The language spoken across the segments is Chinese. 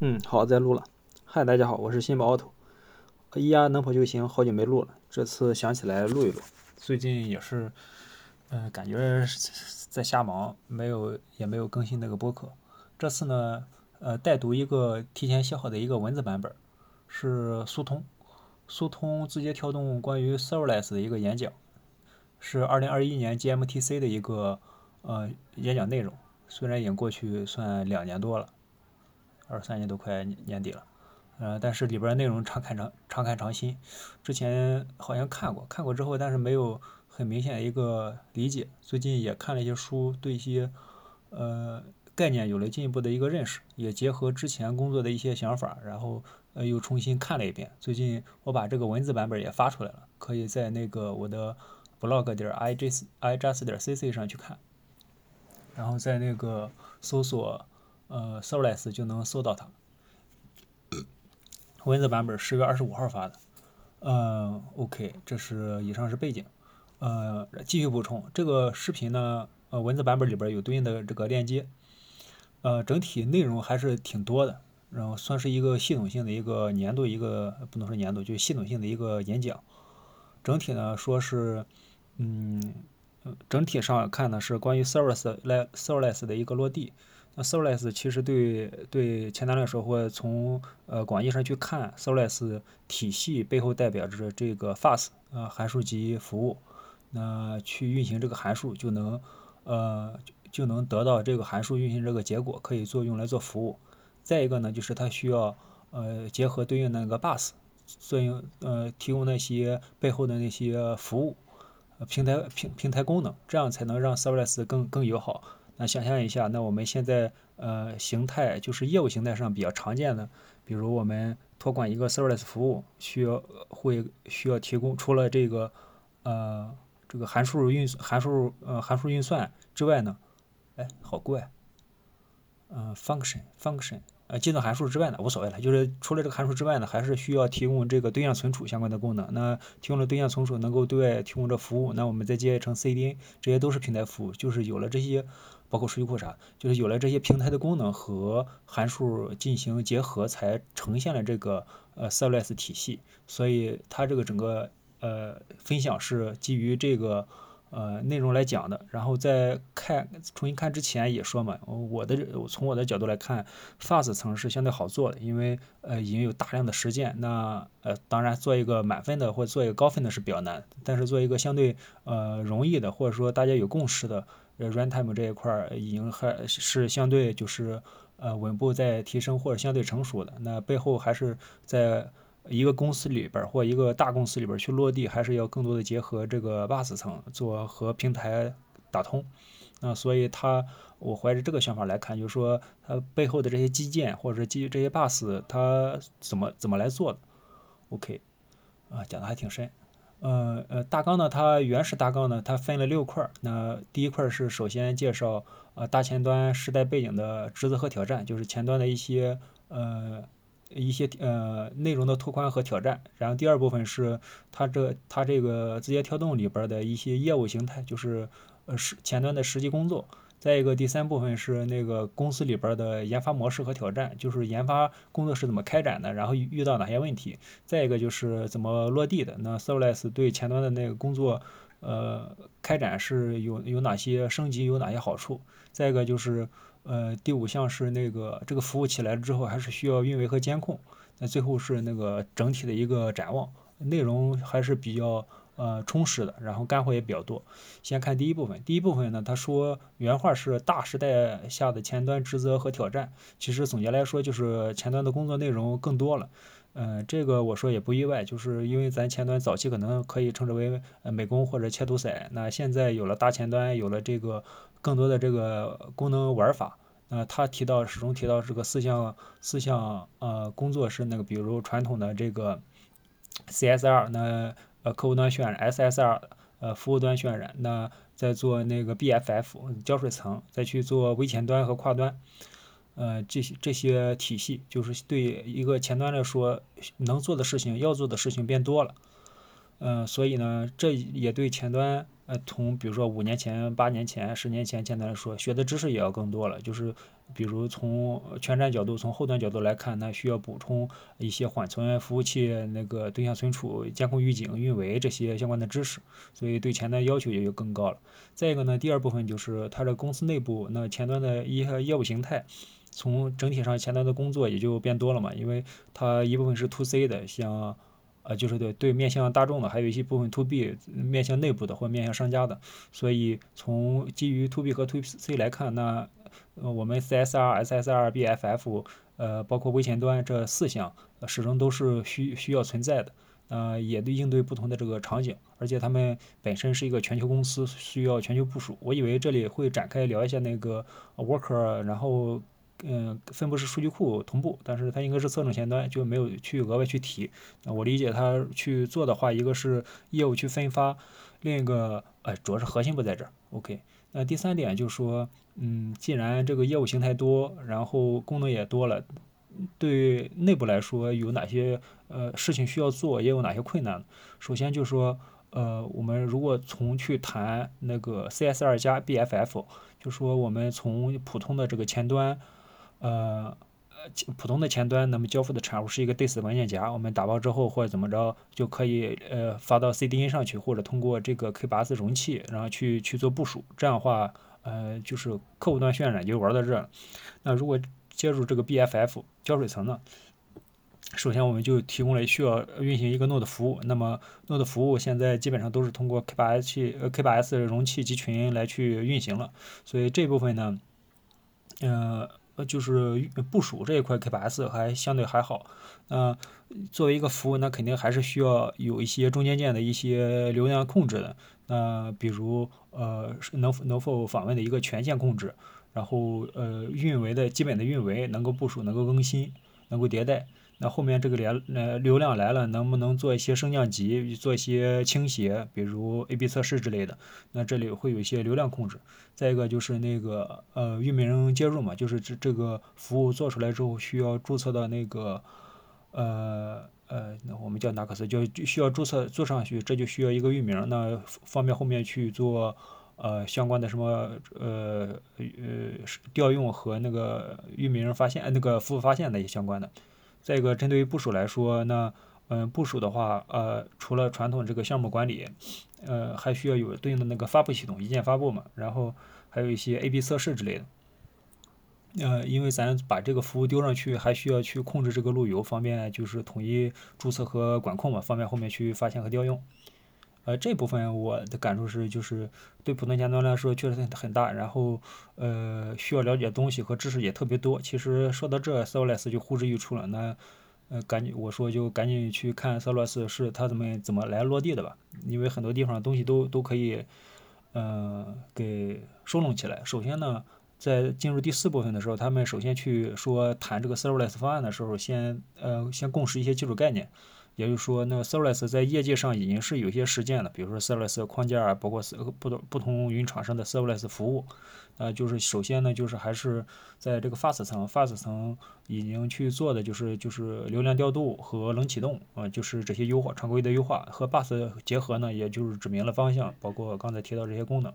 嗯，好，在录了。嗨，大家好，我是新宝 auto。咿呀，能跑就行，好久没录了，这次想起来录一录。最近也是，嗯，感觉在瞎忙，没有也没有更新那个播客。这次呢，呃，带读一个提前写好的一个文字版本，是速通，速通字节跳动关于 serverless 的一个演讲，是二零二一年 GMTC 的一个呃演讲内容。虽然已经过去算两年多了。二三年都快年底了，呃，但是里边内容常看常常看常新。之前好像看过，看过之后，但是没有很明显的一个理解。最近也看了一些书，对一些呃概念有了进一步的一个认识，也结合之前工作的一些想法，然后呃又重新看了一遍。最近我把这个文字版本也发出来了，可以在那个我的 blog 点 i j i just 点 c c 上去看，然后在那个搜索。呃，Serverless 就能搜到它。文字版本十月二十五号发的。嗯，OK，这是以上是背景。呃，继续补充，这个视频呢，呃，文字版本里边有对应的这个链接。呃，整体内容还是挺多的，然后算是一个系统性的一个年度一个不能说年度，就系统性的一个演讲。整体呢，说是，嗯，整体上看呢是关于 Serverless 来 Serverless 的一个落地。那 Serverless 其实对对前端来说，或从呃广义上去看，Serverless 体系背后代表着这个 Fast 啊函数级服务，那去运行这个函数就能呃就能得到这个函数运行这个结果，可以做用来做服务。再一个呢，就是它需要呃结合对应那个 Bus 作用呃提供那些背后的那些服务呃平台平平台功能，这样才能让 Serverless 更更友好。那想象一下，那我们现在呃形态就是业务形态上比较常见的，比如我们托管一个 serverless 服务，需要会需要提供除了这个呃这个函数运函数呃函数运算之外呢，哎好怪，嗯 function function。呃，计算函数之外呢，无所谓了，就是除了这个函数之外呢，还是需要提供这个对象存储相关的功能。那提供了对象存储，能够对外提供这服务，那我们再接一成 CDN，这些都是平台服务。就是有了这些，包括数据库啥，就是有了这些平台的功能和函数进行结合，才呈现了这个呃 Serverless 体系。所以它这个整个呃分享是基于这个。呃，内容来讲的，然后在看重新看之前也说嘛，我的从我的角度来看，Fast 层是相对好做的，因为呃已经有大量的实践。那呃当然做一个满分的或做一个高分的是比较难，但是做一个相对呃容易的或者说大家有共识的呃 Runtime 这一块儿已经还是相对就是呃稳步在提升或者相对成熟的。那背后还是在。一个公司里边或一个大公司里边去落地，还是要更多的结合这个 bus 层做和平台打通。那所以它，我怀着这个想法来看，就是说它背后的这些基建或者基于这些 bus，它怎么怎么来做的？OK，啊，讲的还挺深。呃呃，大纲呢，它原始大纲呢，它分了六块儿。那第一块是首先介绍啊大前端时代背景的职责和挑战，就是前端的一些呃。一些呃内容的拓宽和挑战，然后第二部分是它这它这个字节跳动里边的一些业务形态，就是呃实前端的实际工作。再一个第三部分是那个公司里边的研发模式和挑战，就是研发工作是怎么开展的，然后遇到哪些问题。再一个就是怎么落地的。那 Serverless 对前端的那个工作呃开展是有有哪些升级，有哪些好处？再一个就是。呃，第五项是那个这个服务起来之后，还是需要运维和监控。那最后是那个整体的一个展望，内容还是比较呃充实的，然后干货也比较多。先看第一部分，第一部分呢，他说原话是大时代下的前端职责和挑战。其实总结来说，就是前端的工作内容更多了。嗯，这个我说也不意外，就是因为咱前端早期可能可以称之为呃美工或者切图塞，那现在有了大前端，有了这个。更多的这个功能玩法，呃，他提到始终提到这个四项四项呃工作是那个，比如传统的这个 CSR，那呃客户端渲染，SSR 呃服务端渲染，那再做那个 BFF 胶水层，再去做微前端和跨端，呃这些这些体系就是对一个前端来说能做的事情要做的事情变多了，嗯，所以呢这也对前端。呃，从比如说五年前、八年前、十年前简单来说，学的知识也要更多了。就是比如从全站角度、从后端角度来看，那需要补充一些缓存、服务器那个对象存储、监控预警、运维这些相关的知识，所以对前端要求也就更高了。再一个呢，第二部分就是它的公司内部那前端的一些业务形态。从整体上前端的工作也就变多了嘛，因为它一部分是 to C 的，像，呃，就是对对面向大众的，还有一些部分 to B 面向内部的或面向商家的，所以从基于 to B 和 to C 来看，那呃我们 CSR、SSR、BFF，呃，包括微前端这四项始终都是需需要存在的，呃，也对应对不同的这个场景，而且他们本身是一个全球公司，需要全球部署。我以为这里会展开聊一下那个 Worker，然后。嗯，分布式数据库同步，但是它应该是侧重前端，就没有去额外去提。那我理解它去做的话，一个是业务去分发，另一个呃主要是核心不在这儿。OK，那第三点就是说，嗯，既然这个业务形态多，然后功能也多了，对内部来说有哪些呃事情需要做，也有哪些困难？首先就是说，呃，我们如果从去谈那个 CSR 加 BFF，就说我们从普通的这个前端。呃，普通的前端，那么交付的产物是一个 DIS 文件夹，我们打包之后或者怎么着，就可以呃发到 CDN 上去，或者通过这个 K8s 容器，然后去去做部署。这样的话，呃，就是客户端渲染就玩到这了。那如果接入这个 BFF 胶水层呢？首先我们就提供了需要运行一个 Node 服务，那么 Node 服务现在基本上都是通过 K8s 呃 K8s 容器集群来去运行了，所以这部分呢，呃。呃，就是部署这一块，K8s 还相对还好。呃，作为一个服务，那肯定还是需要有一些中间件的一些流量控制的。那比如，呃，能能否访问的一个权限控制，然后呃，运维的基本的运维能够部署，能够更新，能够迭代。那后面这个连呃流量来了，能不能做一些升降级，做一些倾斜，比如 A/B 测试之类的？那这里会有一些流量控制。再一个就是那个呃域名接入嘛，就是这这个服务做出来之后需要注册到那个呃呃，那我们叫哪克斯，就需要注册做上去，这就需要一个域名，那方便后面去做呃相关的什么呃呃调用和那个域名发现那个服务发现的一些相关的。再一个，针对于部署来说，那嗯，部署的话，呃，除了传统这个项目管理，呃，还需要有对应的那个发布系统，一键发布嘛，然后还有一些 A/B 测试之类的。呃，因为咱把这个服务丢上去，还需要去控制这个路由，方便就是统一注册和管控嘛，方便后面去发现和调用。呃，这部分我的感受是，就是对普通前端来说确实很大，然后呃需要了解东西和知识也特别多。其实说到这，Serverless 就呼之欲出了。那呃赶紧我说就赶紧去看 Serverless 是它怎么怎么来落地的吧，因为很多地方东西都都可以呃给收拢起来。首先呢，在进入第四部分的时候，他们首先去说谈这个 Serverless 方案的时候，先呃先共识一些基础概念。也就是说，那个 Serverless 在业界上已经是有些实践了，比如说 Serverless 框架啊，包括不同不同云厂商的 Serverless 服务，呃，就是首先呢，就是还是在这个 Fast 层，Fast 层已经去做的就是就是流量调度和冷启动啊，就是这些优化常规的优化和 Bus 结合呢，也就是指明了方向，包括刚才提到这些功能。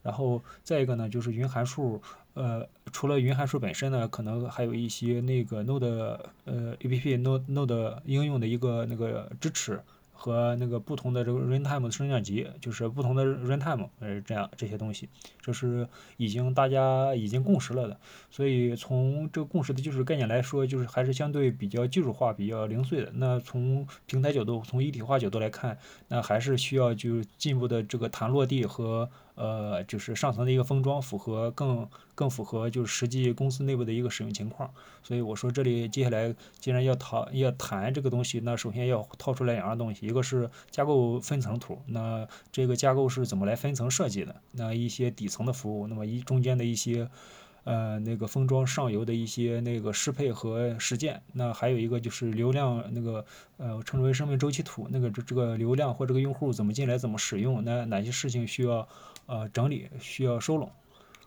然后再一个呢，就是云函数，呃，除了云函数本身呢，可能还有一些那个 Node，呃，APP Node Node 应用的一个那个支持。和那个不同的这个 runtime 的升降级，就是不同的 runtime，呃，这样这些东西，这是已经大家已经共识了的。所以从这个共识的技术概念来说，就是还是相对比较技术化、比较零碎的。那从平台角度、从一体化角度来看，那还是需要就进一步的这个谈落地和呃，就是上层的一个封装，符合更更符合就是实际公司内部的一个使用情况。所以我说这里接下来既然要讨要谈这个东西，那首先要掏出来两样东西。一个是架构分层图，那这个架构是怎么来分层设计的？那一些底层的服务，那么一中间的一些，呃，那个封装上游的一些那个适配和实践，那还有一个就是流量那个，呃，称之为生命周期图，那个这这个流量或这个用户怎么进来，怎么使用，那哪些事情需要呃整理，需要收拢？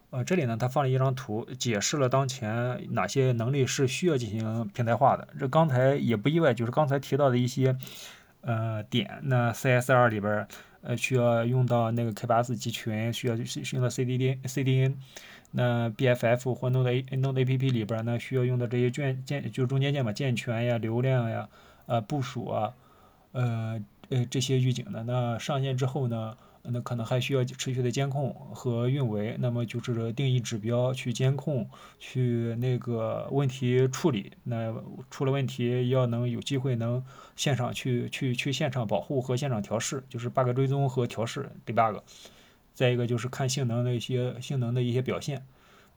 呃，这里呢，他放了一张图，解释了当前哪些能力是需要进行平台化的。这刚才也不意外，就是刚才提到的一些。呃，点那 CSR 里边，呃，需要用到那个 K8s 集群，需要是用到 CDN、CDN，那 BFF 或 Node A、Node APP 里边呢，需要用到这些键键，就是中间件嘛，健全呀、流量呀、呃部署啊，呃呃这些预警的。那上线之后呢？那可能还需要持续的监控和运维，那么就是定义指标去监控，去那个问题处理。那出了问题要能有机会能现场去去去现场保护和现场调试，就是 bug 追踪和调试 debug。再一个就是看性能的一些性能的一些表现，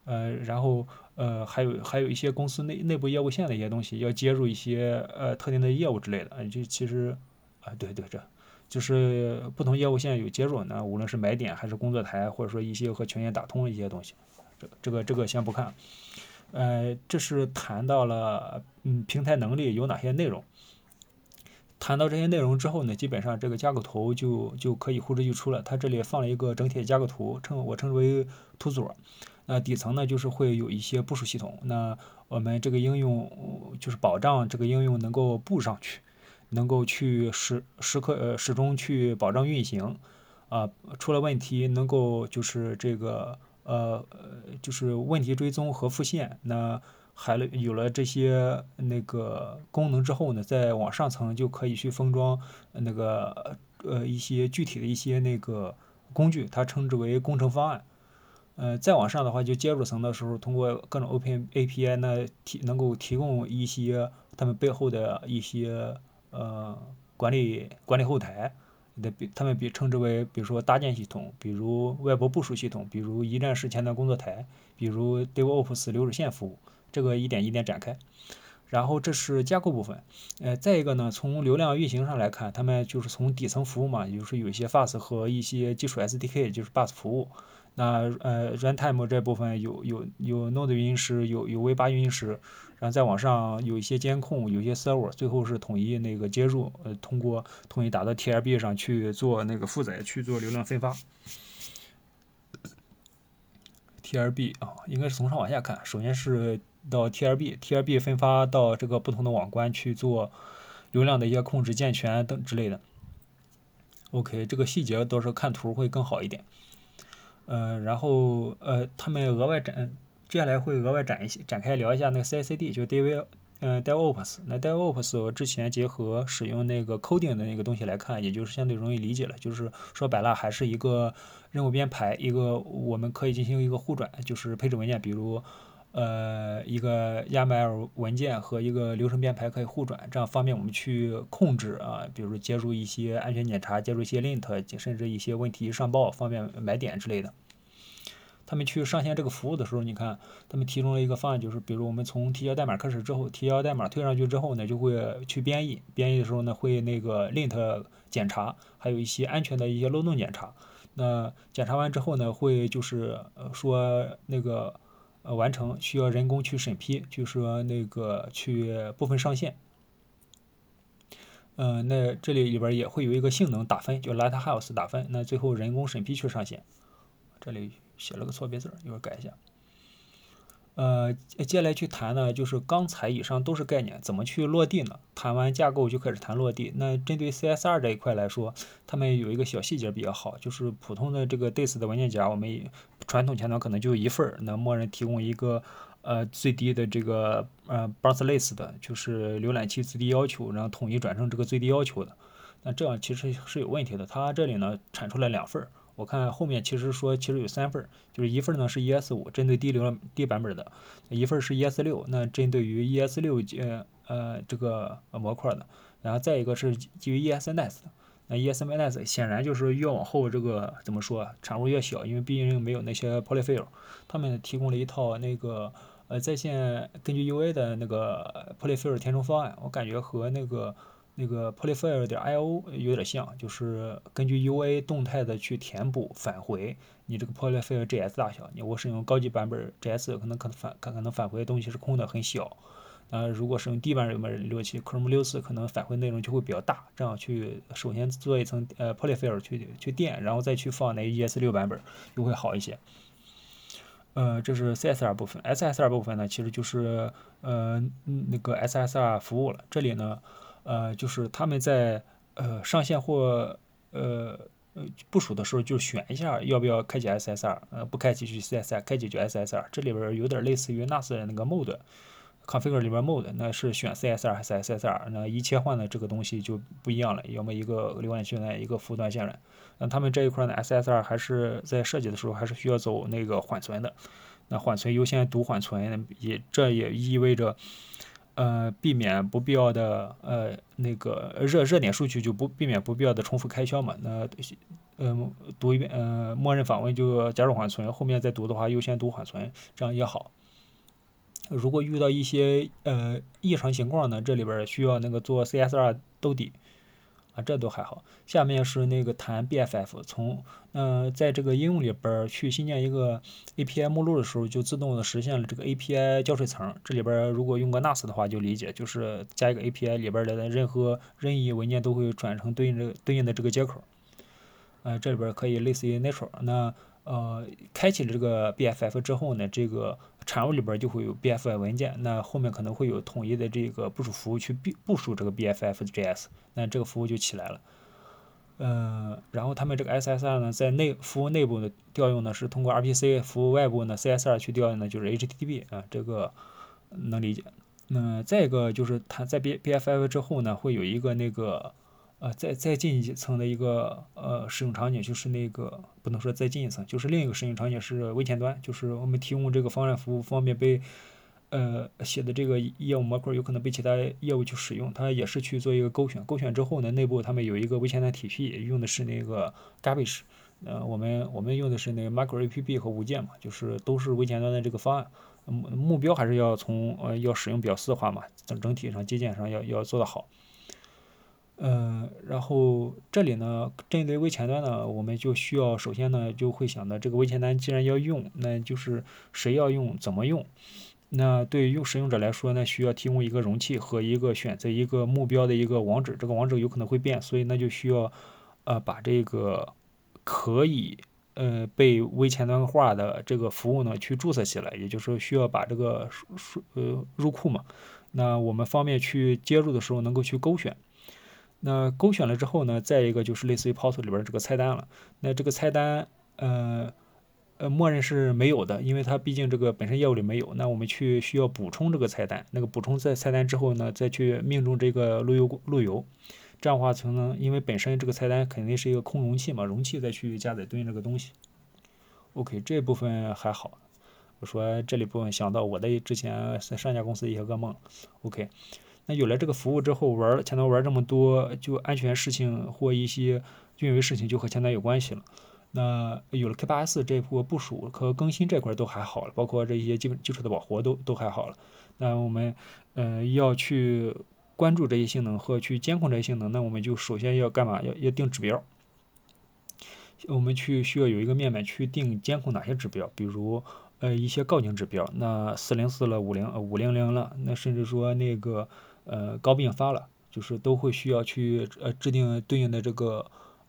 呃，然后呃还有还有一些公司内内部业务线的一些东西要接入一些呃特定的业务之类的，这其实啊对对这。就是不同业务线有接入，那无论是买点还是工作台，或者说一些和权限打通的一些东西，这这个这个先不看。呃，这是谈到了嗯平台能力有哪些内容。谈到这些内容之后呢，基本上这个架构图就就可以呼之欲出了。它这里放了一个整体的架构图，称我称之为图组。那底层呢就是会有一些部署系统，那我们这个应用就是保障这个应用能够布上去。能够去时时刻呃始终去保障运行，啊出了问题能够就是这个呃就是问题追踪和复现，那还有了这些那个功能之后呢，在往上层就可以去封装那个呃一些具体的一些那个工具，它称之为工程方案。呃再往上的话，就接入层的时候，通过各种 Open API 呢提能够提供一些他们背后的一些。呃，管理管理后台的，比他们比称之为，比如说搭建系统，比如外部部署系统，比如一站式前端工作台，比如 DevOps 流水线服务，这个一点一点展开。然后这是架构部分，呃，再一个呢，从流量运行上来看，他们就是从底层服务嘛，也就是有一些 FAS 和一些基础 SDK，就是 Bus 服务。那呃，Runtime 这部分有有有 Node 运行时，有有 V8 运行时，然后再往上有一些监控，有一些 Server，最后是统一那个接入，呃，通过统一打到 TLB 上去做那个负载，去做流量分发。TLB 啊，应该是从上往下看，首先是到 TLB，TLB 分发到这个不同的网关去做流量的一些控制、健全等之类的。OK，这个细节到时候看图会更好一点。呃，然后呃，他们额外展，接下来会额外展一些，展开聊一下那个 CI/CD，就 Dev，呃，DevOps。那 DevOps 我之前结合使用那个 coding 的那个东西来看，也就是相对容易理解了。就是说白了，还是一个任务编排，一个我们可以进行一个互转，就是配置文件，比如呃一个 YAML 文件和一个流程编排可以互转，这样方便我们去控制啊，比如说接入一些安全检查，接入一些 lint，甚至一些问题上报，方便买点之类的。他们去上线这个服务的时候，你看，他们提供了一个方案，就是比如我们从提交代码开始之后，提交代码推上去之后呢，就会去编译，编译的时候呢，会那个 lint 检查，还有一些安全的一些漏洞检查。那检查完之后呢，会就是说那个呃完成，需要人工去审批，就是说那个去部分上线。嗯，那这里里边也会有一个性能打分，就 Lighthouse 打分，那最后人工审批去上线。这里。写了个错别字，一会儿改一下。呃，接下来去谈呢，就是刚才以上都是概念，怎么去落地呢？谈完架构就开始谈落地。那针对 CSR 这一块来说，他们有一个小细节比较好，就是普通的这个 DIS 的文件夹，我们传统前端可能就一份儿，那默认提供一个呃最低的这个呃 Bus List 的，就是浏览器最低要求，然后统一转成这个最低要求的。那这样其实是有问题的，它这里呢产出来两份儿。我看后面其实说其实有三份儿，就是一份呢是 ES 五，针对低流量低版本的；一份是 ES 六，那针对于 ES 六呃呃这个模块的；然后再一个是基于 ESNet 的。那 ESNet 显然就是越往后这个怎么说，产物越小，因为毕竟没有那些 Polyfill。他们提供了一套那个呃在线根据 UA 的那个 Polyfill 填充方案，我感觉和那个。那个 polyfill 点 io 有点像，就是根据 UA 动态的去填补返回你这个 polyfill JS 大小。你我使用高级版本 JS，可能可能返可能返回的东西是空的，很小。啊，如果使用低版本浏览器 Chrome 六四，可能返回内容就会比较大。这样去首先做一层呃 polyfill 去去垫，然后再去放那 ES 六版本就会好一些。呃，这是 CSR 部分，SSR 部分呢，其实就是呃那个 SSR 服务了。这里呢。呃，就是他们在呃上线或呃呃部署的时候就选一下要不要开启 SSR，呃不开启就 CSR，开启就 SSR。这里边有点类似于 NAS 的那个 mode。Config 里边 mode 那是选 CSR 还是 SSR？那一切换的这个东西就不一样了，要么一个流管线段，一个服务端线段。那他们这一块呢，SSR 还是在设计的时候还是需要走那个缓存的。那缓存优先读缓存，也这也意味着，呃，避免不必要的呃那个热热点数据就不避免不必要的重复开销嘛。那嗯读一遍，呃默认访问就加入缓存，后面再读的话优先读缓存，这样也好。如果遇到一些呃异常情况呢，这里边需要那个做 CSR 兜底啊，这都还好。下面是那个谈 BFF，从呃在这个应用里边去新建一个 API 目录的时候，就自动的实现了这个 API 交税层。这里边如果用过 NAS 的话，就理解就是加一个 API 里边的任何任意文件都会转成对应的对应的这个接口。呃，这里边可以类似于 Natural 那。呃，开启了这个 BFF 之后呢，这个产物里边就会有 BFF 文件，那后面可能会有统一的这个部署服务去部部署这个 BFF 的 JS，那这个服务就起来了。嗯，然后他们这个 SSR 呢，在内服务内部的调用呢是通过 RPC，服务外部呢 CSR 去调用呢就是 HTTP 啊，这个能理解。那再一个就是它在 B BFF 之后呢，会有一个那个。呃，再再进一层的一个呃使用场景，就是那个不能说再进一层，就是另一个使用场景是微前端，就是我们提供这个方案服务，方便被呃写的这个业务模块有可能被其他业务去使用，它也是去做一个勾选，勾选之后呢，内部他们有一个微前端体系，用的是那个 Garbage，呃，我们我们用的是那个 Micro APP 和无界嘛，就是都是微前端的这个方案，目目标还是要从呃要使用比较丝滑嘛，整整体上接件上要要做得好。嗯，然后这里呢，针对微前端呢，我们就需要首先呢，就会想到这个微前端既然要用，那就是谁要用，怎么用？那对于用使用者来说呢，需要提供一个容器和一个选择一个目标的一个网址，这个网址有可能会变，所以那就需要呃把这个可以呃被微前端化的这个服务呢去注册起来，也就是说需要把这个数数呃入库嘛，那我们方便去接入的时候能够去勾选。那勾选了之后呢，再一个就是类似于 POS 里边这个菜单了。那这个菜单，呃，呃，默认是没有的，因为它毕竟这个本身业务里没有。那我们去需要补充这个菜单，那个补充在菜单之后呢，再去命中这个路由路由，这样的话才能，因为本身这个菜单肯定是一个空容器嘛，容器再去加载对应这个东西。OK，这部分还好。我说这里部分想到我的之前在上家公司一些噩梦。OK。那有了这个服务之后，玩前端玩这么多，就安全事情或一些运维事情就和前端有关系了。那有了 K8s 这波部署和更新这块都还好了，包括这些基本基础的保护都都还好了。那我们呃要去关注这些性能和去监控这些性能，那我们就首先要干嘛？要要定指标。我们去需要有一个面板去定监控哪些指标，比如呃一些告警指标，那四零四了，五零呃五零零了，那甚至说那个。呃，高并发了，就是都会需要去呃制定对应的这个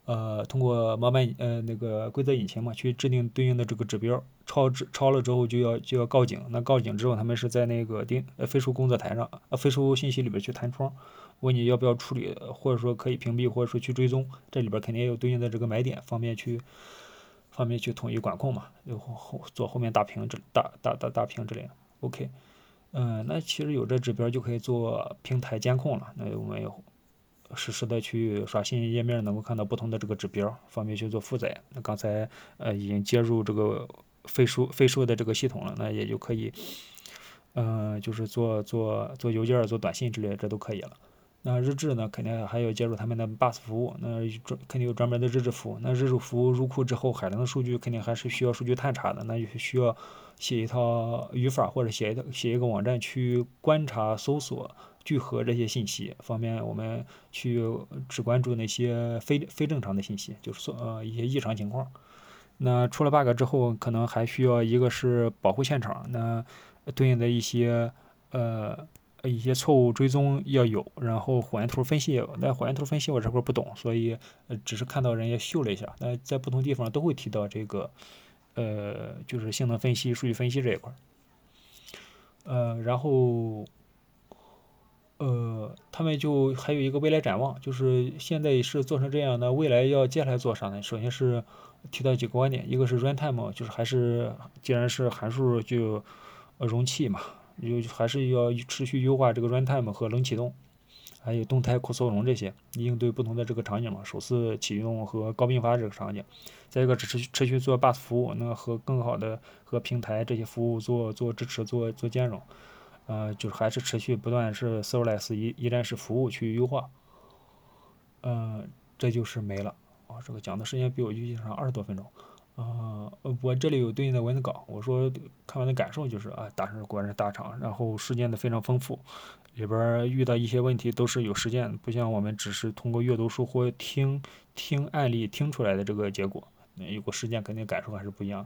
呃通过模板呃那个规则引擎嘛，去制定对应的这个指标，超超超了之后就要就要告警，那告警之后他们是在那个定呃飞书工作台上呃飞书信息里边去弹窗，问你要不要处理，或者说可以屏蔽，或者说去追踪，这里边肯定也有对应的这个买点，方便去方便去统一管控嘛，就后后做后面大屏这大大大大屏之类的，OK。嗯，那其实有这指标就可以做平台监控了。那我们有实时的去刷新页面，能够看到不同的这个指标，方便去做负载。那刚才呃已经接入这个飞书飞书的这个系统了，那也就可以，嗯，就是做做做邮件、做短信之类的，这都可以了。那日志呢，肯定还要接入他们的 bus 服务，那专肯定有专门的日志服务。那日志服务入库之后，海量的数据肯定还是需要数据探查的，那就需要。写一套语法，或者写一套写一个网站去观察、搜索、聚合这些信息，方便我们去只关注那些非非正常的信息，就是说呃一些异常情况。那出了 bug 之后，可能还需要一个是保护现场，那对应的一些呃一些错误追踪要有，然后火焰图分析，那火焰图分析我这块不懂，所以只是看到人家秀了一下，那在不同地方都会提到这个。呃，就是性能分析、数据分析这一块儿，呃，然后，呃，他们就还有一个未来展望，就是现在是做成这样的，未来要接下来做啥呢？首先是提到几个观点，一个是 runtime，就是还是既然是函数就容器嘛，就还是要持续优化这个 runtime 和冷启动，还有动态扩缩容这些，应对不同的这个场景嘛，首次启用和高并发这个场景。再一个持续持续做 bus 服务，能和更好的和平台这些服务做做支持，做做兼容。呃，就是还是持续不断是 serverless 一一站式服务去优化，嗯，这就是没了啊。这个讲的时间比我预计上二十多分钟，啊，我这里有对应的文字稿，我说看完的感受就是啊，大厂果然是大厂，然后事件的非常丰富，里边遇到一些问题都是有实践，不像我们只是通过阅读书或听听案例听出来的这个结果，有个实践肯定感受还是不一样。